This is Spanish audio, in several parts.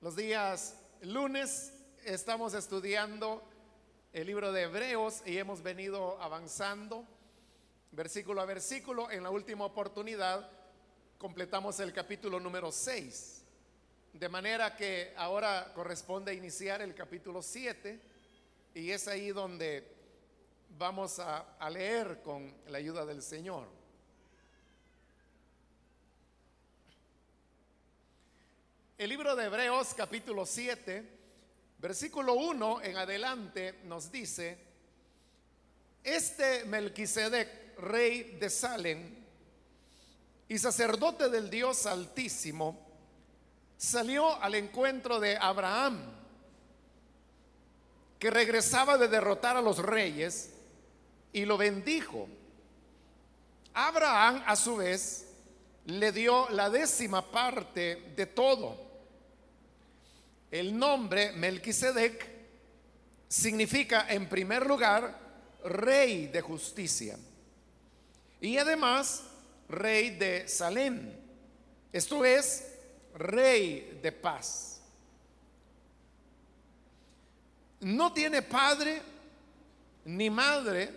Los días lunes estamos estudiando el libro de Hebreos y hemos venido avanzando versículo a versículo. En la última oportunidad completamos el capítulo número 6. De manera que ahora corresponde iniciar el capítulo 7 y es ahí donde vamos a, a leer con la ayuda del Señor. El libro de Hebreos capítulo 7, versículo 1 en adelante nos dice, este Melquisedec, rey de Salem y sacerdote del Dios Altísimo, salió al encuentro de Abraham, que regresaba de derrotar a los reyes, y lo bendijo. Abraham, a su vez, le dio la décima parte de todo. El nombre Melquisedec significa, en primer lugar, rey de justicia. Y además, rey de Salem. Esto es, rey de paz. No tiene padre, ni madre,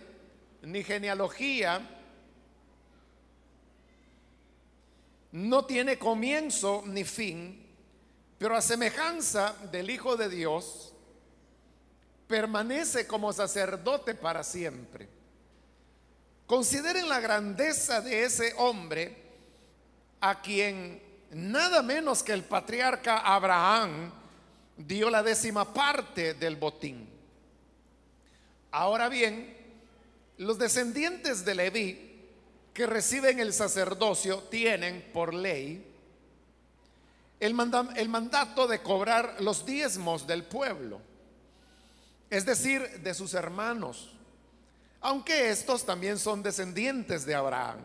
ni genealogía. No tiene comienzo ni fin, pero a semejanza del Hijo de Dios, permanece como sacerdote para siempre. Consideren la grandeza de ese hombre a quien nada menos que el patriarca Abraham dio la décima parte del botín. Ahora bien, los descendientes de Leví que reciben el sacerdocio tienen por ley el, el, mandato de cobrar los diezmos del pueblo, es decir, de sus hermanos, aunque estos también son descendientes de Abraham.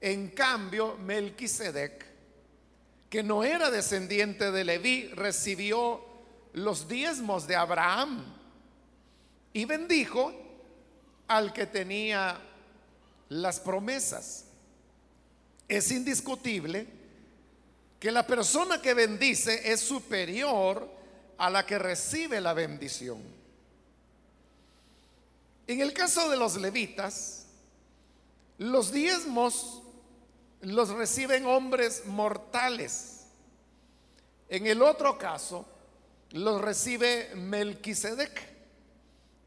En cambio, Melquisedec, que no era descendiente de Leví, recibió los diezmos de Abraham y bendijo al que tenía las promesas. Es indiscutible que la persona que bendice es superior a la que recibe la bendición. En el caso de los levitas, los diezmos los reciben hombres mortales. En el otro caso, los recibe Melquisedec,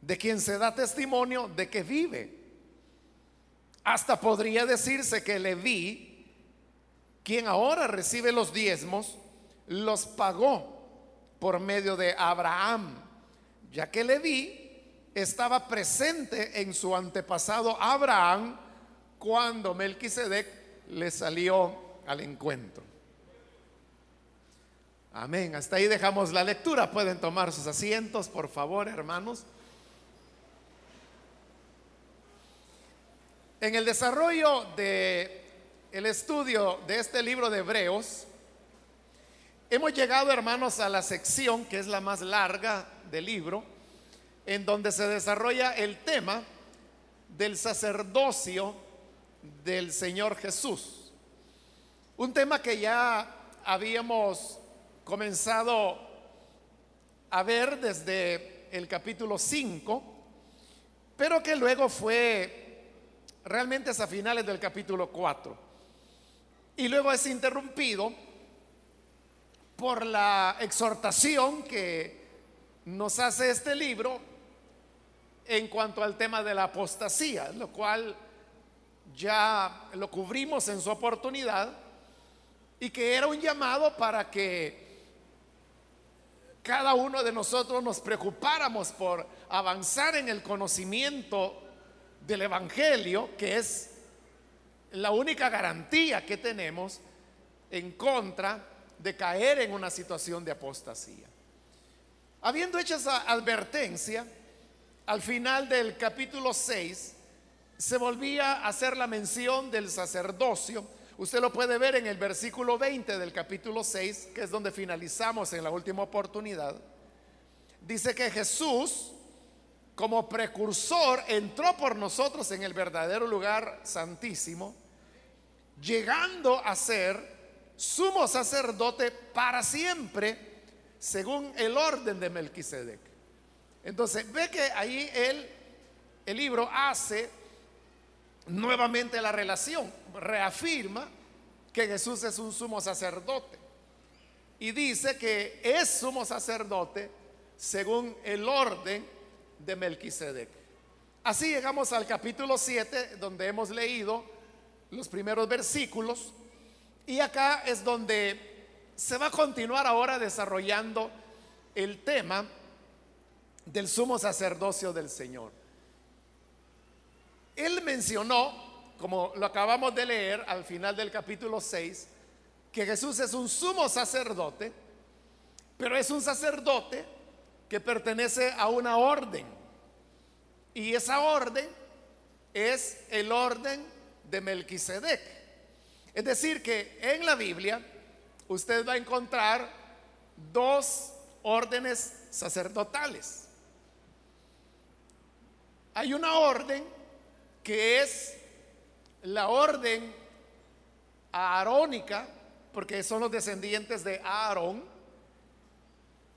de quien se da testimonio de que vive. Hasta podría decirse que Leví, quien ahora recibe los diezmos, los pagó por medio de Abraham, ya que Leví estaba presente en su antepasado Abraham cuando Melquisedec le salió al encuentro. Amén. Hasta ahí dejamos la lectura. Pueden tomar sus asientos, por favor, hermanos. En el desarrollo de el estudio de este libro de Hebreos, hemos llegado, hermanos, a la sección que es la más larga del libro, en donde se desarrolla el tema del sacerdocio del Señor Jesús. Un tema que ya habíamos comenzado a ver desde el capítulo 5, pero que luego fue realmente es a finales del capítulo 4. Y luego es interrumpido por la exhortación que nos hace este libro en cuanto al tema de la apostasía, lo cual ya lo cubrimos en su oportunidad y que era un llamado para que cada uno de nosotros nos preocupáramos por avanzar en el conocimiento del Evangelio, que es la única garantía que tenemos en contra de caer en una situación de apostasía. Habiendo hecho esa advertencia, al final del capítulo 6 se volvía a hacer la mención del sacerdocio. Usted lo puede ver en el versículo 20 del capítulo 6, que es donde finalizamos en la última oportunidad. Dice que Jesús como precursor, entró por nosotros en el verdadero lugar santísimo, llegando a ser sumo sacerdote para siempre según el orden de Melquisedec. Entonces, ve que ahí el libro hace nuevamente la relación, reafirma que Jesús es un sumo sacerdote y dice que es sumo sacerdote según el orden de Melquisedec. Así llegamos al capítulo 7 donde hemos leído los primeros versículos y acá es donde se va a continuar ahora desarrollando el tema del sumo sacerdocio del Señor. Él mencionó, como lo acabamos de leer al final del capítulo 6, que Jesús es un sumo sacerdote, pero es un sacerdote que pertenece a una orden. Y esa orden es el orden de Melquisedec. Es decir, que en la Biblia usted va a encontrar dos órdenes sacerdotales. Hay una orden que es la orden aarónica, porque son los descendientes de Aarón,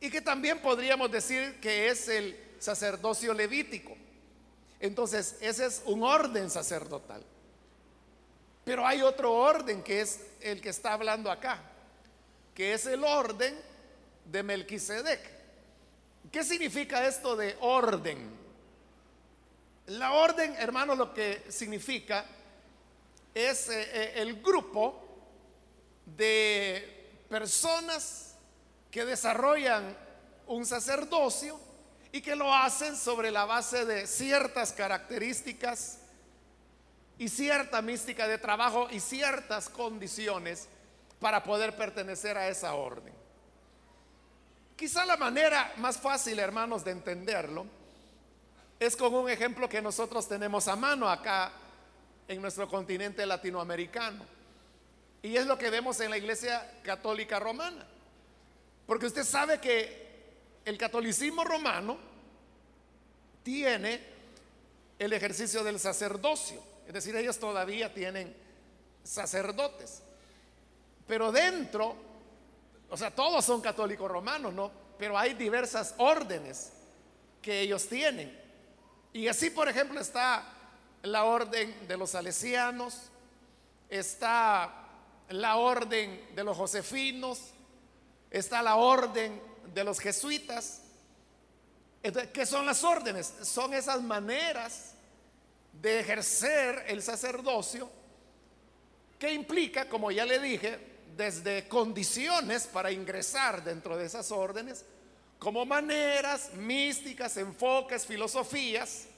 y que también podríamos decir que es el sacerdocio levítico. Entonces, ese es un orden sacerdotal. Pero hay otro orden que es el que está hablando acá que es el orden de Melquisedec. ¿Qué significa esto de orden? La orden, hermano, lo que significa es eh, eh, el grupo de personas que desarrollan un sacerdocio y que lo hacen sobre la base de ciertas características y cierta mística de trabajo y ciertas condiciones para poder pertenecer a esa orden. Quizá la manera más fácil, hermanos, de entenderlo es con un ejemplo que nosotros tenemos a mano acá en nuestro continente latinoamericano. Y es lo que vemos en la Iglesia Católica Romana. Porque usted sabe que el catolicismo romano tiene el ejercicio del sacerdocio. Es decir, ellos todavía tienen sacerdotes. Pero dentro, o sea, todos son católicos romanos, ¿no? Pero hay diversas órdenes que ellos tienen. Y así, por ejemplo, está la orden de los salesianos, está la orden de los josefinos, está la orden de los jesuitas. ¿Qué son las órdenes? Son esas maneras de ejercer el sacerdocio que implica, como ya le dije, desde condiciones para ingresar dentro de esas órdenes, como maneras místicas, enfoques, filosofías,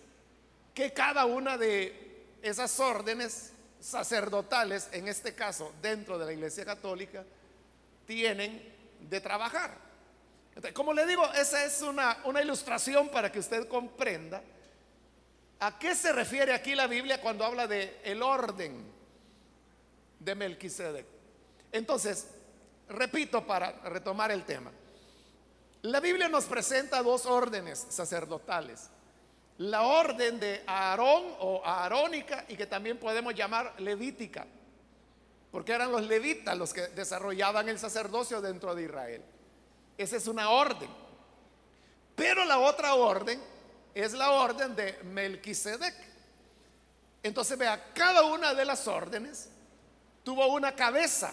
que cada una de esas órdenes sacerdotales, en este caso dentro de la Iglesia Católica, tienen de trabajar. como le digo, esa es una, una ilustración para que usted comprenda a qué se refiere aquí la Biblia cuando habla de el orden de Melquisedec. Entonces, repito para retomar el tema. La Biblia nos presenta dos órdenes sacerdotales. La orden de Aarón o aarónica y que también podemos llamar levítica, porque eran los levitas los que desarrollaban el sacerdocio dentro de Israel. Esa es una orden. Pero la otra orden es la orden de Melquisedec. Entonces vea, cada una de las órdenes tuvo una cabeza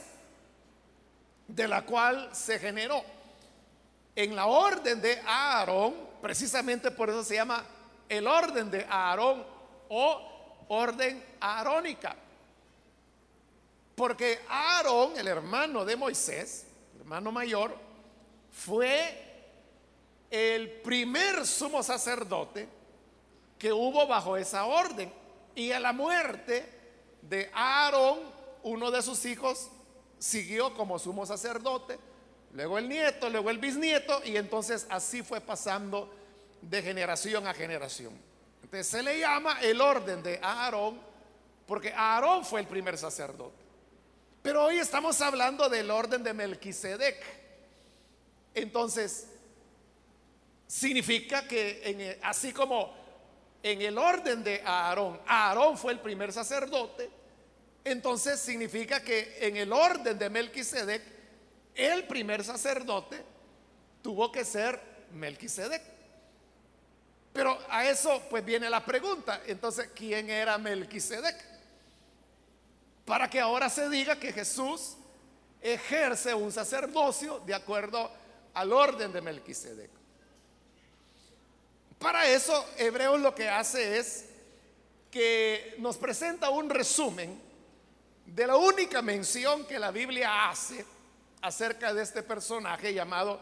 de la cual se generó. En la orden de Aarón, precisamente por eso se llama el orden de Aarón o orden aarónica. Porque Aarón, el hermano de Moisés, hermano mayor, fue el primer sumo sacerdote que hubo bajo esa orden. Y a la muerte de Aarón, uno de sus hijos siguió como sumo sacerdote, luego el nieto, luego el bisnieto, y entonces así fue pasando de generación a generación. Entonces se le llama el orden de Aarón, porque Aarón fue el primer sacerdote. Pero hoy estamos hablando del orden de Melquisedec. Entonces, significa que así como en el orden de Aarón, Aarón fue el primer sacerdote, entonces significa que en el orden de Melquisedec, el primer sacerdote tuvo que ser Melquisedec. Pero a eso pues viene la pregunta, entonces, ¿quién era Melquisedec? Para que ahora se diga que Jesús ejerce un sacerdocio de acuerdo al orden de Melquisedec. Para eso, Hebreos lo que hace es que nos presenta un resumen de la única mención que la Biblia hace acerca de este personaje llamado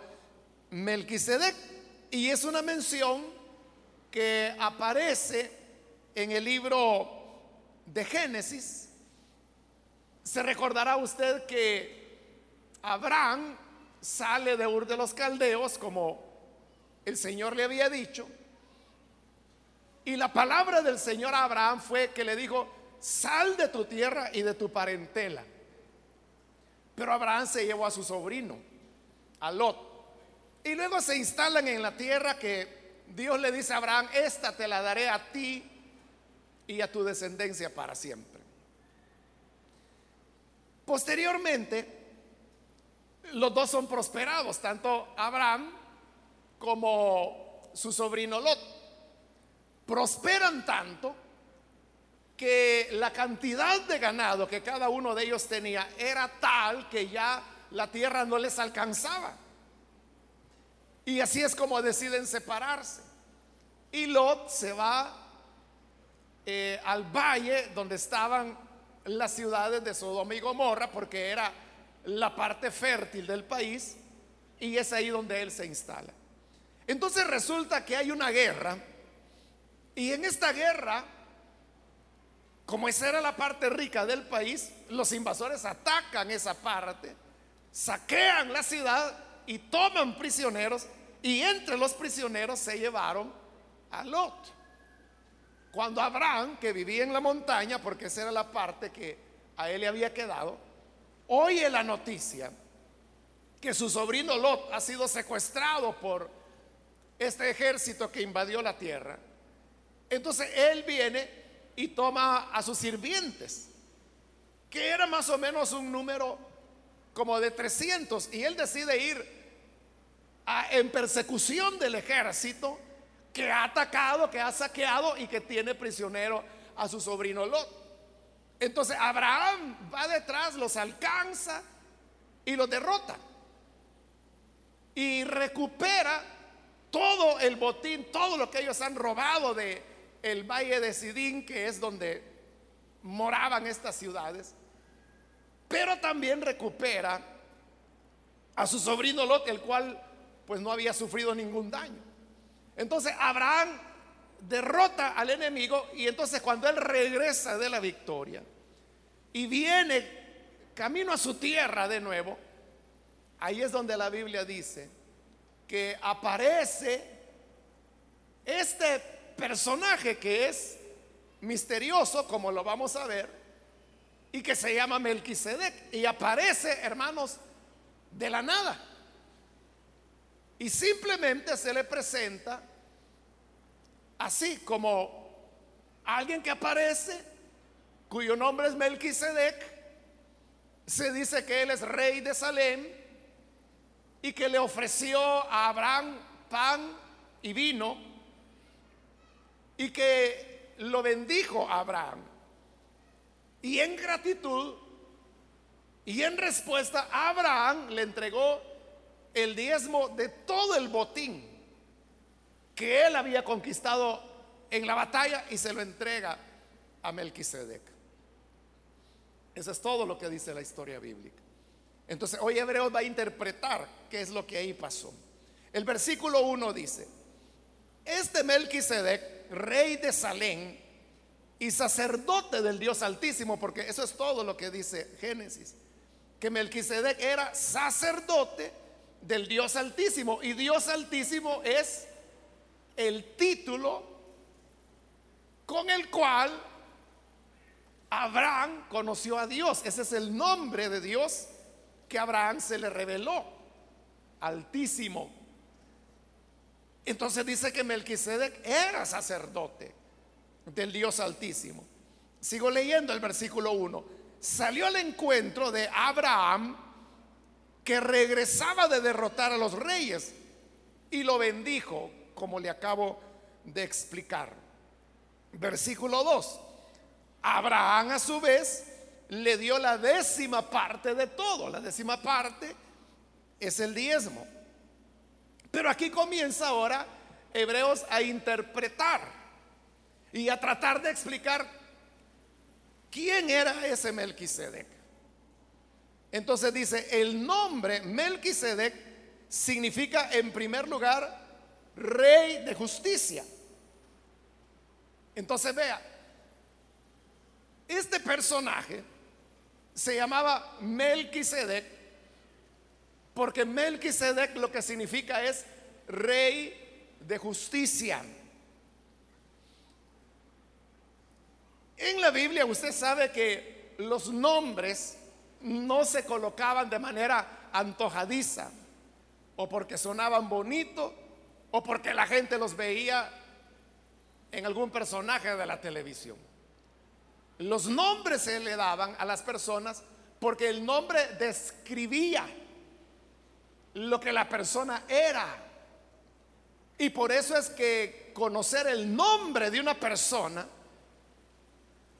Melquisedec. Y es una mención que aparece en el libro de Génesis. Se recordará usted que Abraham sale de Ur de los Caldeos, como el Señor le había dicho, y la palabra del Señor a Abraham fue que le dijo, sal de tu tierra y de tu parentela. Pero Abraham se llevó a su sobrino, a Lot. Y luego se instalan en la tierra que Dios le dice a Abraham, esta te la daré a ti y a tu descendencia para siempre. Posteriormente, los dos son prosperados, tanto Abraham como su sobrino Lot prosperan tanto que la cantidad de ganado que cada uno de ellos tenía era tal que ya la tierra no les alcanzaba. Y así es como deciden separarse. Y Lot se va eh, al valle donde estaban las ciudades de Sodoma y Gomorra, porque era la parte fértil del país, y es ahí donde él se instala. Entonces resulta que hay una guerra y en esta guerra, como esa era la parte rica del país, los invasores atacan esa parte, saquean la ciudad y toman prisioneros. Y entre los prisioneros se llevaron a Lot. Cuando Abraham, que vivía en la montaña, porque esa era la parte que a él le había quedado, oye la noticia que su sobrino Lot ha sido secuestrado por este ejército que invadió la tierra entonces él viene y toma a sus sirvientes, que era más o menos un número como de 300, y él decide ir en persecución del ejército que ha atacado, que ha saqueado y que tiene prisionero a su sobrino Lot. Entonces Abraham va detrás, los alcanza y los derrota. Y recupera todo el botín, todo lo que ellos han robado de, el valle de Sidín, que es donde moraban estas ciudades, pero también recupera a su sobrino Lot, el cual pues no había sufrido ningún daño. Entonces Abraham derrota al enemigo y entonces cuando él regresa de la victoria y viene camino a su tierra de nuevo, ahí es donde la Biblia dice que aparece este personaje que es misterioso, como lo vamos a ver, y que se llama Melquisedec, y aparece, hermanos, de la nada. Y simplemente se le presenta así como alguien que aparece, cuyo nombre es Melquisedec, se dice que él es rey de Salem y que le ofreció a Abraham pan y vino y que lo bendijo a Abraham. Y en gratitud y en respuesta, Abraham le entregó el diezmo de todo el botín que él había conquistado en la batalla y se lo entrega a Melquisedec. Eso es todo lo que dice la historia bíblica. Entonces, hoy Hebreo va a interpretar qué es lo que ahí pasó. El versículo 1 dice: Este Melquisedec rey de Salem y sacerdote del Dios Altísimo, porque eso es todo lo que dice Génesis, que Melquisedec era sacerdote del Dios Altísimo y Dios Altísimo es el título con el cual Abraham conoció a Dios. Ese es el nombre de Dios que Abraham se le reveló. Altísimo. Entonces dice que Melquisedec era sacerdote del Dios Altísimo. Sigo leyendo el versículo 1. Salió al encuentro de Abraham que regresaba de derrotar a los reyes. y lo bendijo, como le acabo de explicar. Versículo 2. Abraham a su vez le dio la décima parte de todo. La décima parte es el diezmo. Pero aquí comienza ahora Hebreos a interpretar y a tratar de explicar quién era ese Melquisedec. Entonces dice, el nombre Melquisedec significa en primer lugar rey de justicia. Entonces vea, este personaje se llamaba Melquisedec porque Melquisedec lo que significa es rey de justicia. En la Biblia usted sabe que los nombres no se colocaban de manera antojadiza o porque sonaban bonito o porque la gente los veía en algún personaje de la televisión. Los nombres se le daban a las personas porque el nombre describía lo que la persona era. Y por eso es que conocer el nombre de una persona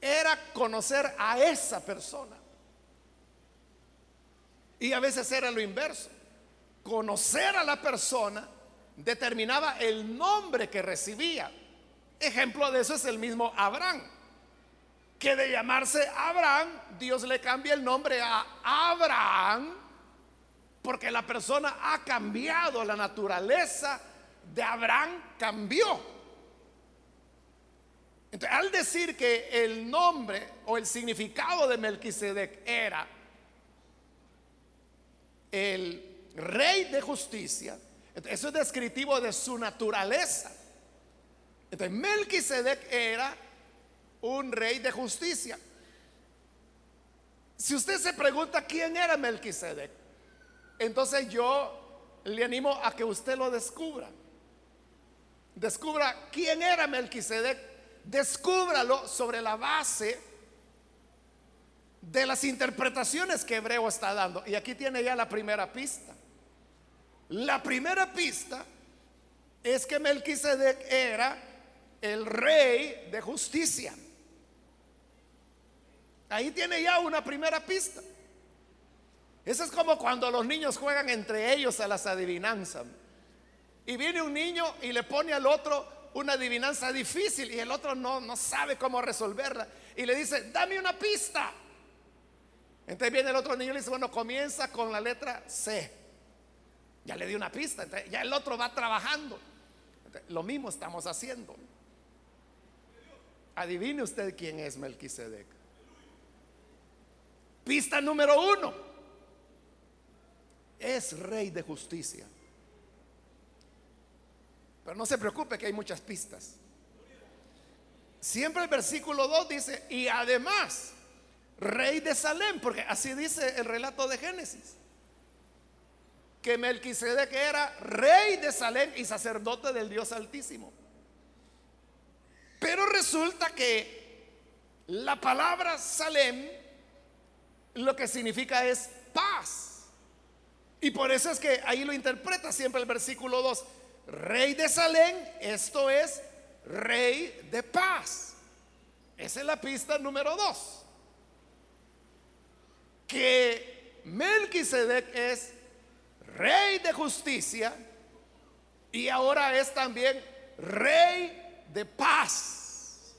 era conocer a esa persona. Y a veces era lo inverso. Conocer a la persona determinaba el nombre que recibía. Ejemplo de eso es el mismo Abraham que de llamarse Abraham, Dios le cambia el nombre a Abraham, porque la persona ha cambiado, la naturaleza de Abraham cambió. Entonces, al decir que el nombre o el significado de Melquisedec era el rey de justicia, eso es descriptivo de su naturaleza. Entonces, Melquisedec era un rey de justicia. Si usted se pregunta quién era Melquisedec, entonces yo le animo a que usted lo descubra. Descubra quién era Melquisedec, descúbralo sobre la base de las interpretaciones que Hebreo está dando. Y aquí tiene ya la primera pista. La primera pista es que Melquisedec era el rey de justicia. Ahí tiene ya una primera pista. Eso es como cuando los niños juegan entre ellos a las adivinanzas. Y viene un niño y le pone al otro una adivinanza difícil y el otro no, no sabe cómo resolverla. Y le dice, dame una pista. Entonces viene el otro niño y le dice, bueno, comienza con la letra C. Ya le di una pista, ya el otro va trabajando. lo mismo estamos haciendo. Adivine usted quién es Melquisedec. Pista número uno. Es rey de justicia. Pero no se preocupe que hay muchas pistas. Siempre el versículo 2 dice, y además, rey de Salem, porque así dice el relato de Génesis. Que Melquisedec era rey de Salem y sacerdote del Dios Altísimo. Pero resulta que la palabra Salem lo que significa es paz. Y por eso es que ahí lo interpreta siempre el versículo 2. Rey de Salem, esto es rey de paz. Esa es la pista número 2. Que Melquisedec es rey de justicia y ahora es también rey de paz.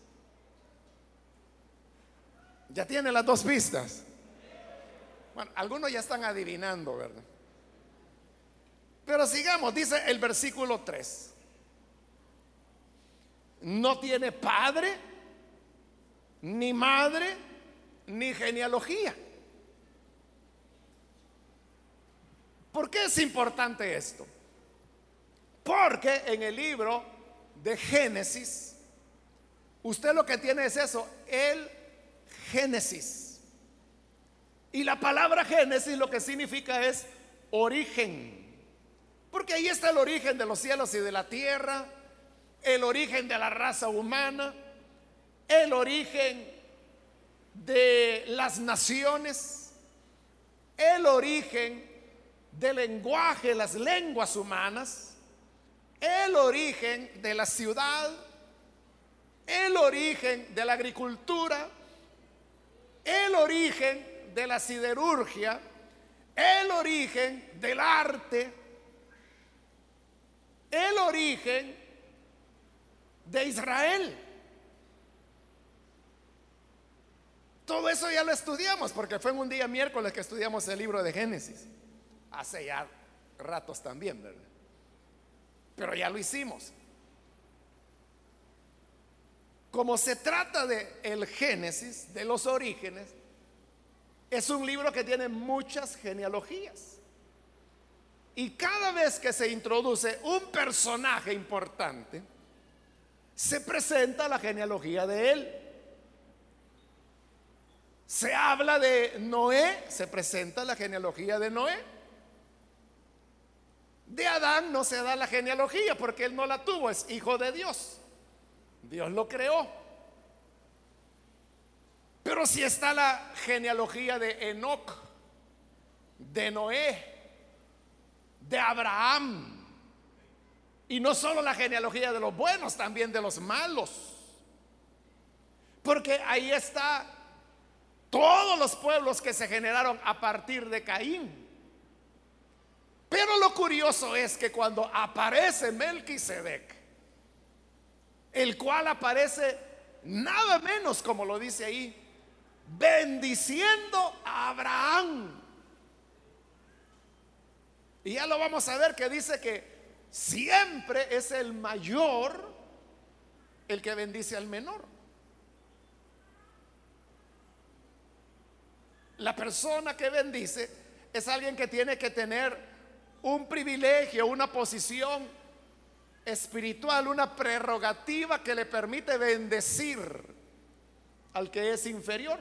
Ya tiene las dos pistas. Bueno, algunos ya están adivinando, ¿verdad? Pero sigamos, dice el versículo 3. No tiene padre, ni madre, ni genealogía. ¿Por qué es importante esto? Porque en el libro de Génesis, usted lo que tiene es eso, el Génesis. Y la palabra Génesis lo que significa es origen. Porque ahí está el origen de los cielos y de la tierra, el origen de la raza humana, el origen de las naciones, el origen del lenguaje, las lenguas humanas, el origen de la ciudad, el origen de la agricultura, el origen de la siderurgia, el origen del arte, el origen de Israel. Todo eso ya lo estudiamos porque fue en un día miércoles que estudiamos el libro de Génesis. Hace ya ratos también, ¿verdad? Pero ya lo hicimos. Como se trata de el Génesis, de los orígenes, es un libro que tiene muchas genealogías. Y cada vez que se introduce un personaje importante, se presenta la genealogía de él. Se habla de Noé, se presenta la genealogía de Noé. De Adán no se da la genealogía porque él no la tuvo, es hijo de Dios. Dios lo creó. Pero si está la genealogía de Enoch, de Noé, de Abraham. Y no solo la genealogía de los buenos, también de los malos. Porque ahí está todos los pueblos que se generaron a partir de Caín. Pero lo curioso es que cuando aparece Melquisedec, el cual aparece nada menos, como lo dice ahí, bendiciendo a Abraham. Y ya lo vamos a ver que dice que siempre es el mayor el que bendice al menor. La persona que bendice es alguien que tiene que tener un privilegio, una posición espiritual, una prerrogativa que le permite bendecir al que es inferior.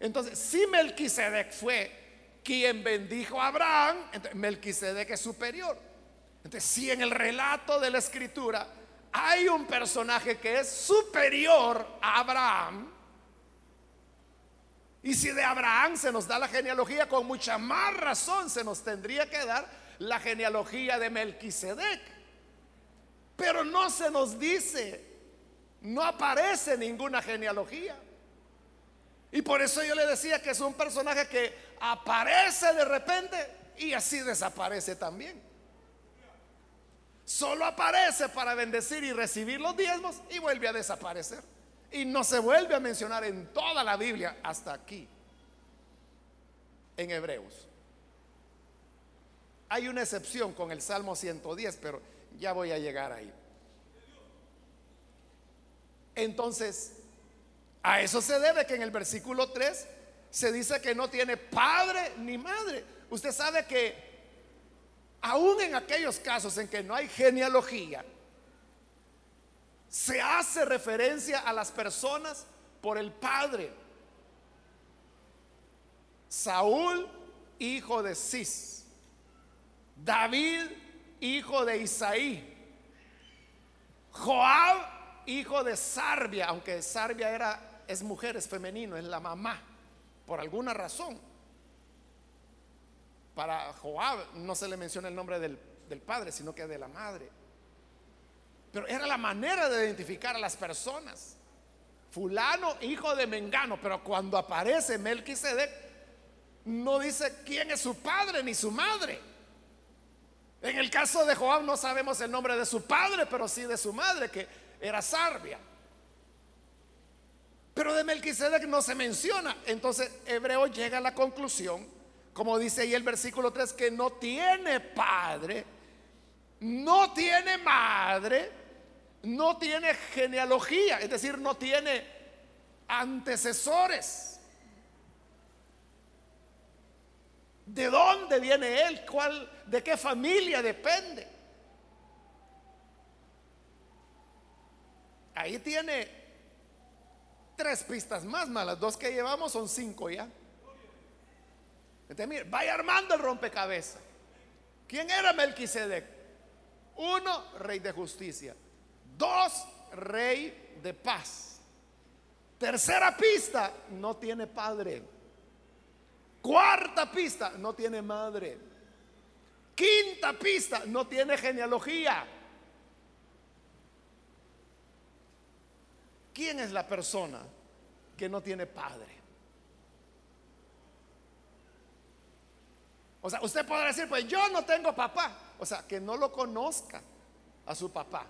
Entonces, si Melquisedec fue quien bendijo a Abraham, Melquisedec es superior. Entonces, si en el relato de la escritura hay un personaje que es superior a Abraham, y si de Abraham se nos da la genealogía, con mucha más razón se nos tendría que dar la genealogía de Melquisedec. Pero no se nos dice, no aparece ninguna genealogía. Y por eso yo le decía que es un personaje que aparece de repente y así desaparece también. Solo aparece para bendecir y recibir los diezmos y vuelve a desaparecer. Y no se vuelve a mencionar en toda la Biblia hasta aquí, en Hebreos. Hay una excepción con el Salmo 110, pero ya voy a llegar ahí. Entonces, a eso se debe que en el versículo 3 se dice que no tiene padre ni madre. Usted sabe que aún en aquellos casos en que no hay genealogía, se hace referencia a las personas por el padre. Saúl, hijo de Cis. David, hijo de Isaí. Joab, hijo de Sarbia, aunque Sarbia era es mujer, es femenino, es la mamá, por alguna razón. Para Joab no se le menciona el nombre del, del padre, sino que de la madre. Pero era la manera de identificar a las personas. Fulano, hijo de Mengano, pero cuando aparece Melquisedec, no dice quién es su padre ni su madre. En el caso de Joab no sabemos el nombre de su padre, pero sí de su madre, que era Sarbia. Pero de Melquisedec no se menciona. Entonces Hebreo llega a la conclusión, como dice ahí el versículo 3, que no tiene padre, no tiene madre, no tiene genealogía, es decir, no tiene antecesores. ¿De dónde viene él? ¿Cuál, ¿De qué familia depende? Ahí tiene tres pistas más malas. Dos que llevamos son cinco ya. Entonces, vaya armando el rompecabezas. ¿Quién era Melquisedec? Uno, rey de justicia. Dos, rey de paz. Tercera pista, no tiene padre. Cuarta pista, no tiene madre. Quinta pista, no tiene genealogía. ¿Quién es la persona que no tiene padre? O sea, usted podrá decir, pues yo no tengo papá. O sea, que no lo conozca a su papá,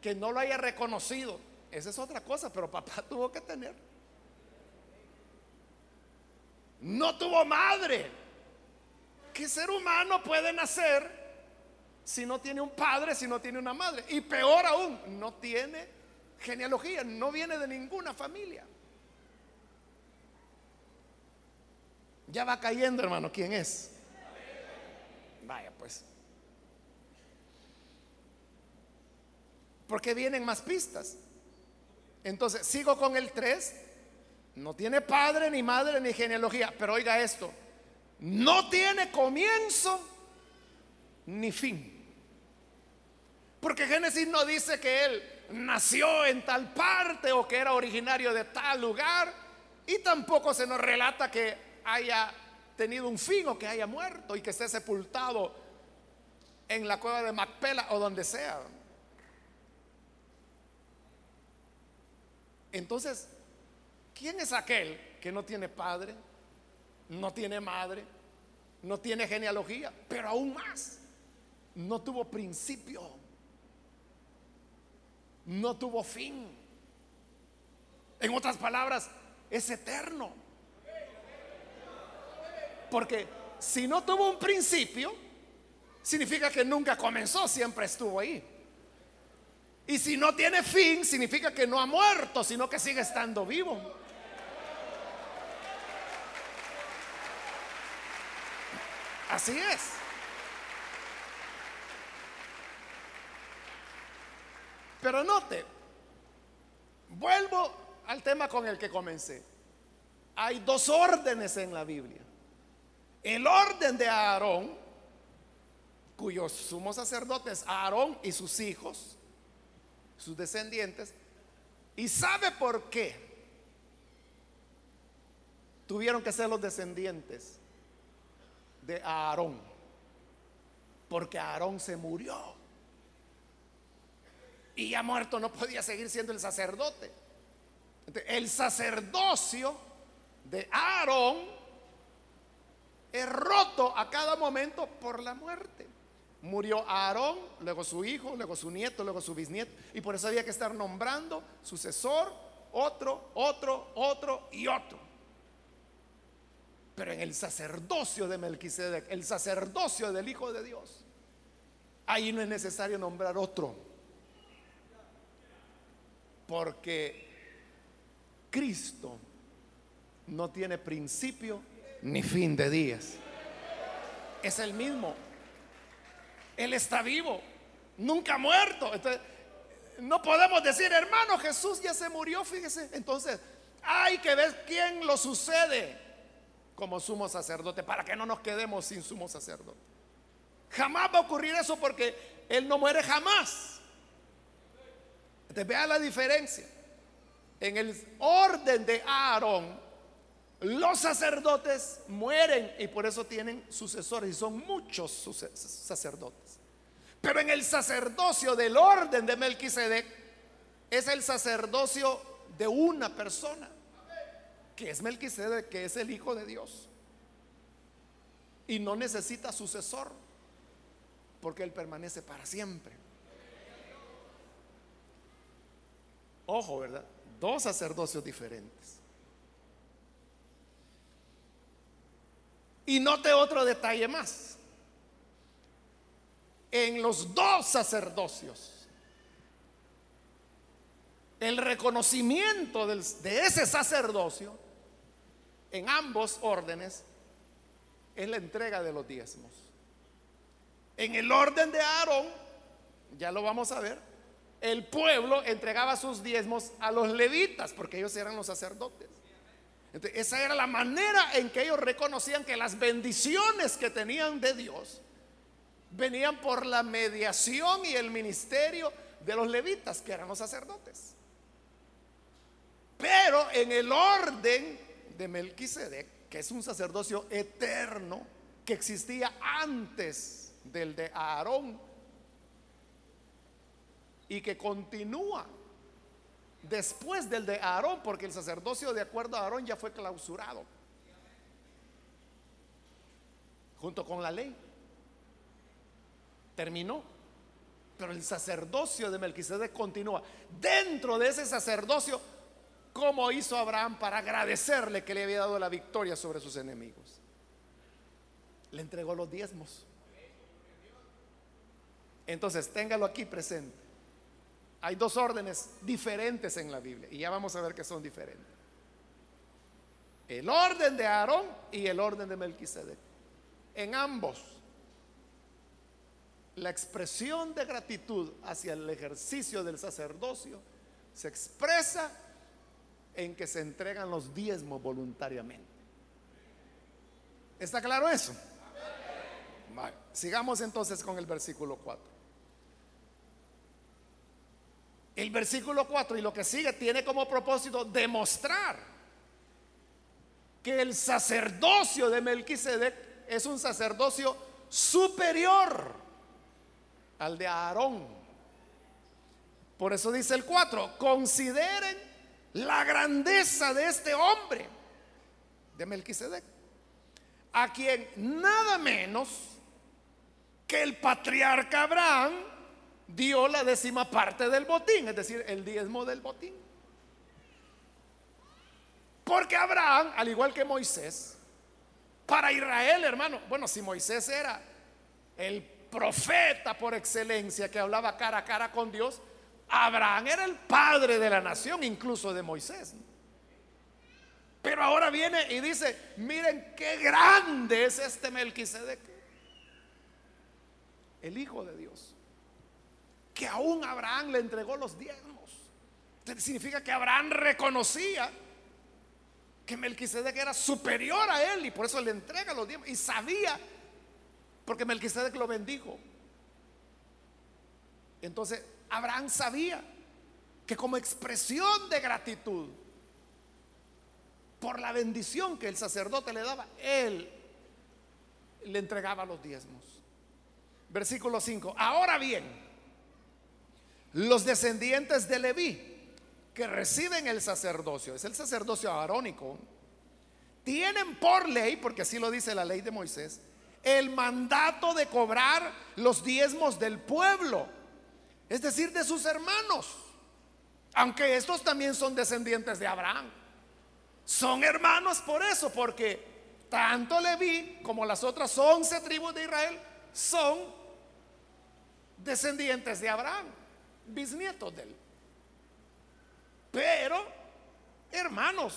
que no lo haya reconocido. Esa es otra cosa, pero papá tuvo que tener. No tuvo madre. ¿Qué ser humano puede nacer si no tiene un padre, si no tiene una madre? Y peor aún, no tiene genealogía, no viene de ninguna familia. Ya va cayendo, hermano, ¿quién es? Vaya, pues. Porque vienen más pistas. Entonces, sigo con el 3. No tiene padre, ni madre, ni genealogía. Pero oiga esto. No tiene comienzo ni fin. Porque Génesis no dice que él nació en tal parte o que era originario de tal lugar. Y tampoco se nos relata que haya tenido un fin o que haya muerto y que esté sepultado en la cueva de Macpela o donde sea. Entonces, ¿quién es aquel que no tiene padre, no tiene madre, no tiene genealogía, pero aún más, no tuvo principio, no tuvo fin? En otras palabras, es eterno. Porque si no tuvo un principio, significa que nunca comenzó, siempre estuvo ahí. Y si no tiene fin, significa que no ha muerto, sino que sigue estando vivo. Así es. Pero note, vuelvo al tema con el que comencé. Hay dos órdenes en la Biblia el orden de Aarón, cuyos sumos sacerdotes, Aarón y sus hijos, sus descendientes, y sabe por qué tuvieron que ser los descendientes de Aarón, porque Aarón se murió. Y ya muerto no podía seguir siendo el sacerdote. el sacerdocio de Aarón es roto a cada momento por la muerte. Murió Aarón, luego su hijo, luego su nieto, luego su bisnieto. Y por eso había que estar nombrando sucesor, otro, otro, otro y otro. Pero en el sacerdocio de Melquisedec, el sacerdocio del Hijo de Dios, ahí no es necesario nombrar otro. Porque Cristo no tiene principio ni fin de días. Es el mismo. Él está vivo, nunca muerto. Entonces, no podemos decir, hermano, Jesús ya se murió, fíjese. Entonces, hay que ver quién lo sucede como sumo sacerdote para que no nos quedemos sin sumo sacerdote. Jamás va a ocurrir eso porque Él no muere jamás. Entonces, vea la diferencia. En el orden de Aarón, los sacerdotes mueren y por eso tienen sucesores y son muchos sacerdotes. Pero en el sacerdocio del orden de Melquisedec es el sacerdocio de una persona, que es Melquisedec, que es el hijo de Dios. Y no necesita sucesor, porque él permanece para siempre. Ojo, ¿verdad? Dos sacerdocios diferentes. Y note otro detalle más. En los dos sacerdocios, el reconocimiento de ese sacerdocio en ambos órdenes es la entrega de los diezmos. En el orden de Aarón, ya lo vamos a ver, el pueblo entregaba sus diezmos a los levitas, porque ellos eran los sacerdotes esa era la manera en que ellos reconocían que las bendiciones que tenían de Dios venían por la mediación y el ministerio de los levitas, que eran los sacerdotes. Pero en el orden de Melquisedec, que es un sacerdocio eterno que existía antes del de Aarón y que continúa después del de Aarón, porque el sacerdocio de acuerdo a Aarón ya fue clausurado, junto con la ley. Terminó. Pero el sacerdocio de Melquisedec continúa. Dentro de ese sacerdocio, ¿cómo hizo Abraham para agradecerle que le había dado la victoria sobre sus enemigos? Le entregó los diezmos. Entonces, téngalo aquí presente. Hay dos órdenes diferentes en la Biblia y ya vamos a ver que son diferentes. El orden de Aarón y el orden de Melquisedec. En ambos, la expresión de gratitud hacia el ejercicio del sacerdocio se expresa en que se entregan los diezmos voluntariamente. ¿Está claro eso? Sigamos entonces con el versículo 4. El versículo 4 y lo que sigue tiene como propósito demostrar que el sacerdocio de Melquisedec es un sacerdocio superior al de Aarón. Por eso dice el 4, consideren la grandeza de este hombre, de Melquisedec, a quien nada menos que el patriarca Abraham dio la décima parte del botín, es decir, el diezmo del botín. Porque Abraham, al igual que Moisés, para Israel, hermano, bueno, si Moisés era el profeta por excelencia que hablaba cara a cara con Dios, Abraham era el padre de la nación, incluso de Moisés. Pero ahora viene y dice, miren qué grande es este Melquisedec, el Hijo de Dios que aún Abraham le entregó los diezmos. significa que Abraham reconocía que Melquisedec era superior a él y por eso le entrega los diezmos. Y sabía, porque Melquisedec lo bendijo. Entonces, Abraham sabía que como expresión de gratitud por la bendición que el sacerdote le daba, él le entregaba los diezmos. Versículo 5. Ahora bien, los descendientes de Leví que reciben el sacerdocio, es el sacerdocio arónico, tienen por ley, porque así lo dice la ley de Moisés, el mandato de cobrar los diezmos del pueblo, es decir, de sus hermanos, aunque estos también son descendientes de Abraham. Son hermanos por eso, porque tanto Leví como las otras once tribus de Israel son descendientes de Abraham bisnietos de él. Pero, hermanos,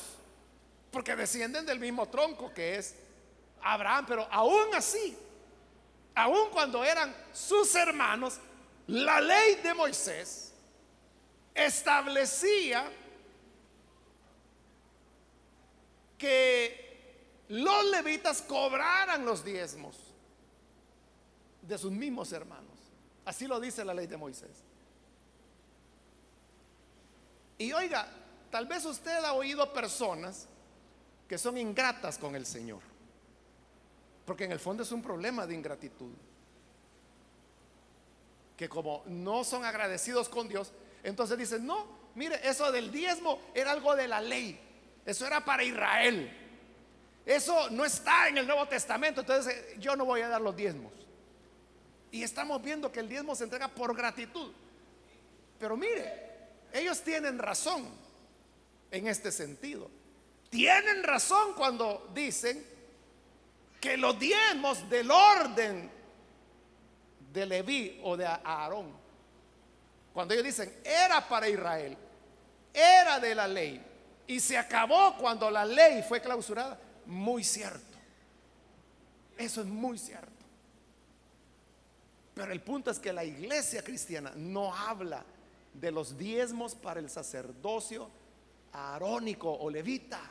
porque descienden del mismo tronco que es Abraham, pero aún así, aún cuando eran sus hermanos, la ley de Moisés establecía que los levitas cobraran los diezmos de sus mismos hermanos. Así lo dice la ley de Moisés. Y oiga, tal vez usted ha oído personas que son ingratas con el Señor. Porque en el fondo es un problema de ingratitud. Que como no son agradecidos con Dios, entonces dicen, no, mire, eso del diezmo era algo de la ley. Eso era para Israel. Eso no está en el Nuevo Testamento, entonces eh, yo no voy a dar los diezmos. Y estamos viendo que el diezmo se entrega por gratitud. Pero mire, ellos tienen razón en este sentido. Tienen razón cuando dicen que los diezmos del orden de Leví o de Aarón, cuando ellos dicen era para Israel, era de la ley y se acabó cuando la ley fue clausurada, muy cierto. Eso es muy cierto. Pero el punto es que la iglesia cristiana no habla de los diezmos para el sacerdocio arónico o levita.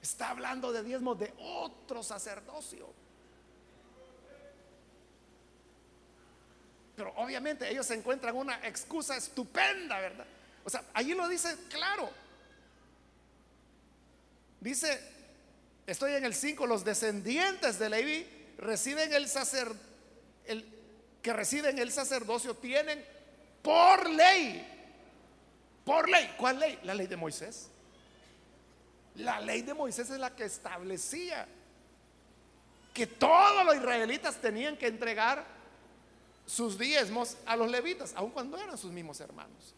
Está hablando de diezmos de otro sacerdocio. Pero obviamente ellos encuentran una excusa estupenda, ¿verdad? O sea, allí lo dice claro. Dice, estoy en el 5, los descendientes de Levi reciben el sacer, el, que reciben el sacerdocio tienen por ley Por ley. ¿Cuál ley? La ley de Moisés. La ley de Moisés es la que establecía que todos los israelitas tenían que entregar sus diezmos a los levitas, aun cuando eran sus mismos hermanos.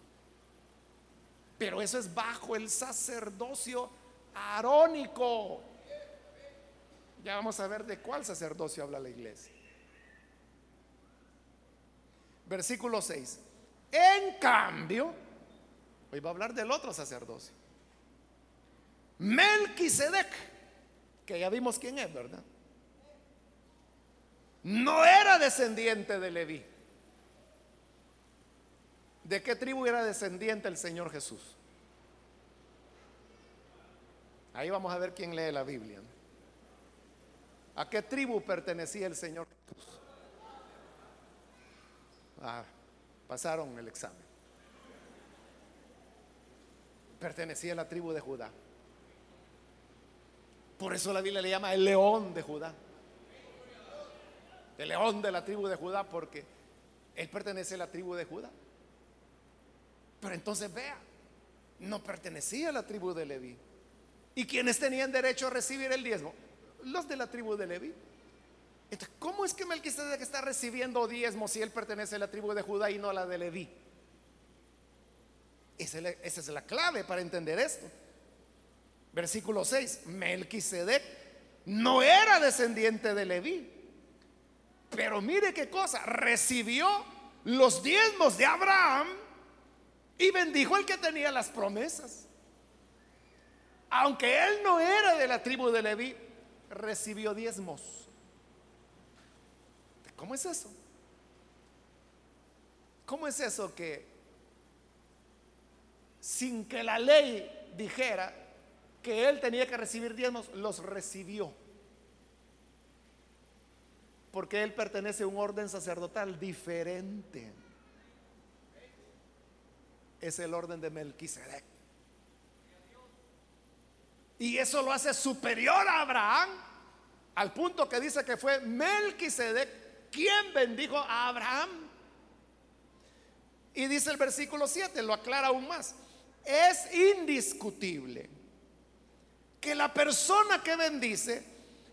Pero eso es bajo el sacerdocio arónico. Ya vamos a ver de cuál sacerdocio habla la iglesia. Versículo 6. En cambio, hoy va a hablar del otro sacerdocio. Melquisedec, que ya vimos quién es, ¿verdad? No era descendiente de Leví. ¿De qué tribu era descendiente el Señor Jesús? Ahí vamos a ver quién lee la Biblia. ¿A qué tribu pertenecía el Señor Jesús? Ah, pasaron el examen. Pertenecía a la tribu de Judá. Por eso la Biblia le llama el león de Judá. El león de la tribu de Judá, porque él pertenece a la tribu de Judá. Pero entonces vea, no pertenecía a la tribu de Leví. ¿Y quienes tenían derecho a recibir el diezmo? Los de la tribu de Leví. ¿Cómo es que Melquisedec está recibiendo diezmo si él pertenece a la tribu de Judá y no a la de Leví? Esa es la clave para entender esto. Versículo 6, Melquisedec no era descendiente de Leví. Pero mire qué cosa, recibió los diezmos de Abraham y bendijo al que tenía las promesas. Aunque él no era de la tribu de Leví, recibió diezmos. ¿Cómo es eso? ¿Cómo es eso que sin que la ley dijera que él tenía que recibir diezmos, los recibió. Porque él pertenece a un orden sacerdotal diferente. Es el orden de Melquisedec. Y eso lo hace superior a Abraham, al punto que dice que fue Melquisedec quien bendijo a Abraham. Y dice el versículo 7, lo aclara aún más. Es indiscutible que la persona que bendice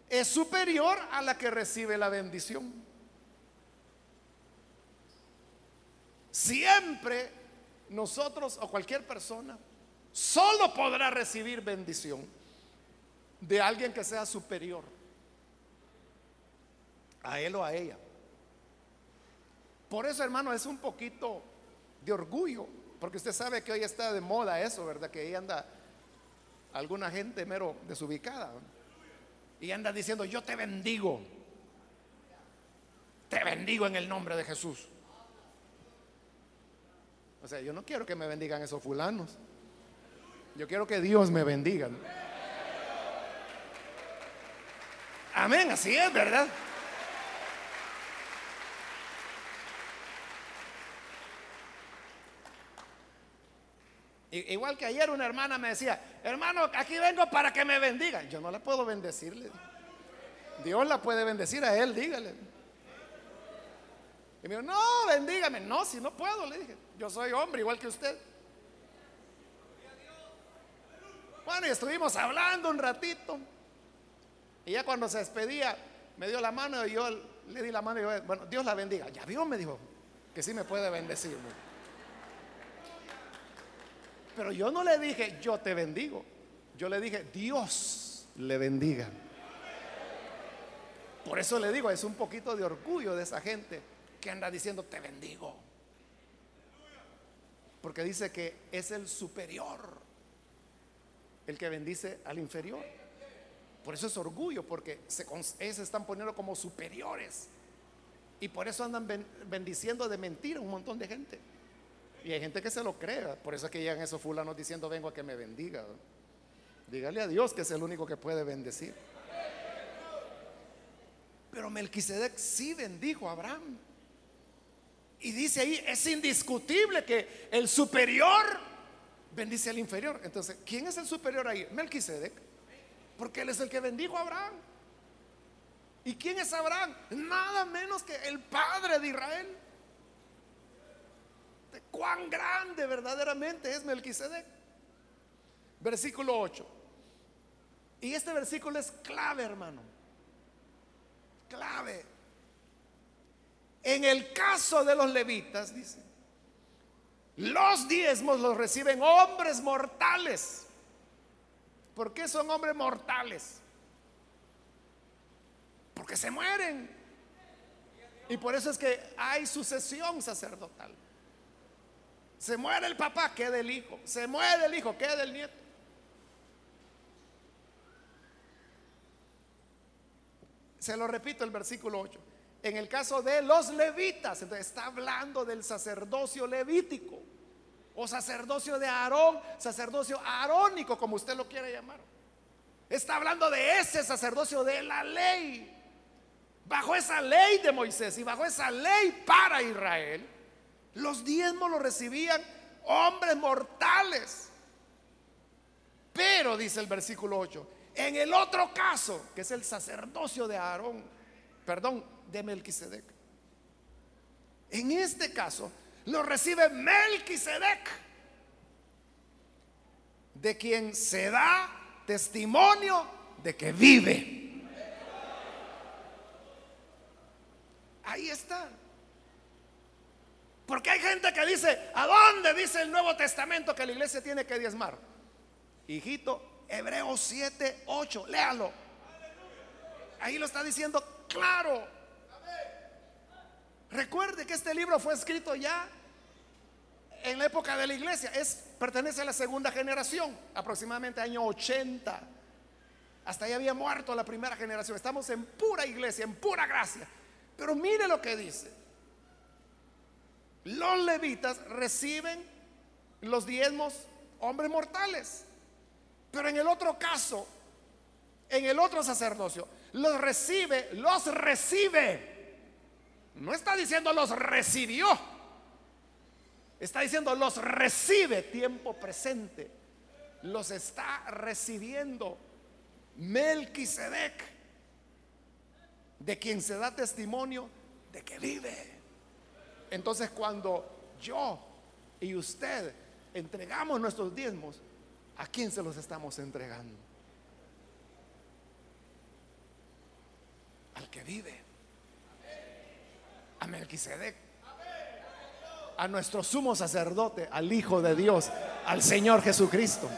es superior a la que recibe la bendición. Siempre nosotros o cualquier persona solo podrá recibir bendición de alguien que sea superior a él o a ella. Por eso, hermano, es un poquito de orgullo, porque usted sabe que hoy está de moda eso, ¿verdad? Que ahí anda alguna gente mero desubicada y anda diciendo, yo te bendigo, te bendigo en el nombre de Jesús. O sea, yo no quiero que me bendigan esos fulanos. Yo quiero que Dios me bendiga. Amén, así es, ¿verdad? Igual que ayer una hermana me decía, hermano, aquí vengo para que me bendiga. Yo no la puedo bendecirle. Dios la puede bendecir a él, dígale. Y me dijo, no, bendígame. No, si no puedo, le dije. Yo soy hombre igual que usted. Bueno, y estuvimos hablando un ratito. Y ya cuando se despedía, me dio la mano y yo le di la mano y yo, bueno, Dios la bendiga. Ya vio, me dijo, que sí me puede bendecir. Pero yo no le dije, yo te bendigo. Yo le dije, Dios le bendiga. Por eso le digo, es un poquito de orgullo de esa gente que anda diciendo, te bendigo. Porque dice que es el superior el que bendice al inferior. Por eso es orgullo, porque se, están poniendo como superiores. Y por eso andan bendiciendo de mentira un montón de gente. Y hay gente que se lo crea. Por eso es que llegan esos fulanos diciendo, vengo a que me bendiga. Dígale a Dios que es el único que puede bendecir. Pero Melquisedec sí bendijo a Abraham. Y dice ahí, es indiscutible que el superior bendice al inferior. Entonces, ¿quién es el superior ahí? Melquisedec. Porque él es el que bendijo a Abraham. ¿Y quién es Abraham? Nada menos que el padre de Israel. Cuán grande verdaderamente es Melquisedec. Versículo 8. Y este versículo es clave, hermano. Clave. En el caso de los levitas, dice, los diezmos los reciben hombres mortales. ¿Por qué son hombres mortales? Porque se mueren. Y por eso es que hay sucesión sacerdotal. Se muere el papá, queda el hijo. Se muere el hijo, queda el nieto. Se lo repito el versículo 8. En el caso de los levitas, entonces está hablando del sacerdocio levítico o sacerdocio de Aarón, sacerdocio arónico, como usted lo quiere llamar. Está hablando de ese sacerdocio de la ley. Bajo esa ley de Moisés y bajo esa ley para Israel, los diezmos lo recibían hombres mortales. Pero, dice el versículo 8, en el otro caso, que es el sacerdocio de Aarón, perdón, de Melquisedec. En este caso, lo recibe Melquisedec, de quien se da testimonio de que vive. Ahí está. Porque hay gente que dice, ¿a dónde dice el Nuevo Testamento que la iglesia tiene que diezmar? Hijito, Hebreos 7, 8, léalo. Ahí lo está diciendo claro. Recuerde que este libro fue escrito ya en la época de la iglesia. Es, pertenece a la segunda generación, aproximadamente año 80. Hasta ahí había muerto la primera generación. Estamos en pura iglesia, en pura gracia. Pero mire lo que dice. Los levitas reciben los diezmos hombres mortales. Pero en el otro caso, en el otro sacerdocio, los recibe, los recibe. No está diciendo los recibió. Está diciendo los recibe tiempo presente. Los está recibiendo Melquisedec, de quien se da testimonio de que vive. Entonces cuando yo y usted entregamos nuestros diezmos, ¿a quién se los estamos entregando? Al que vive. A Melquisedec. A nuestro sumo sacerdote, al Hijo de Dios, al Señor Jesucristo.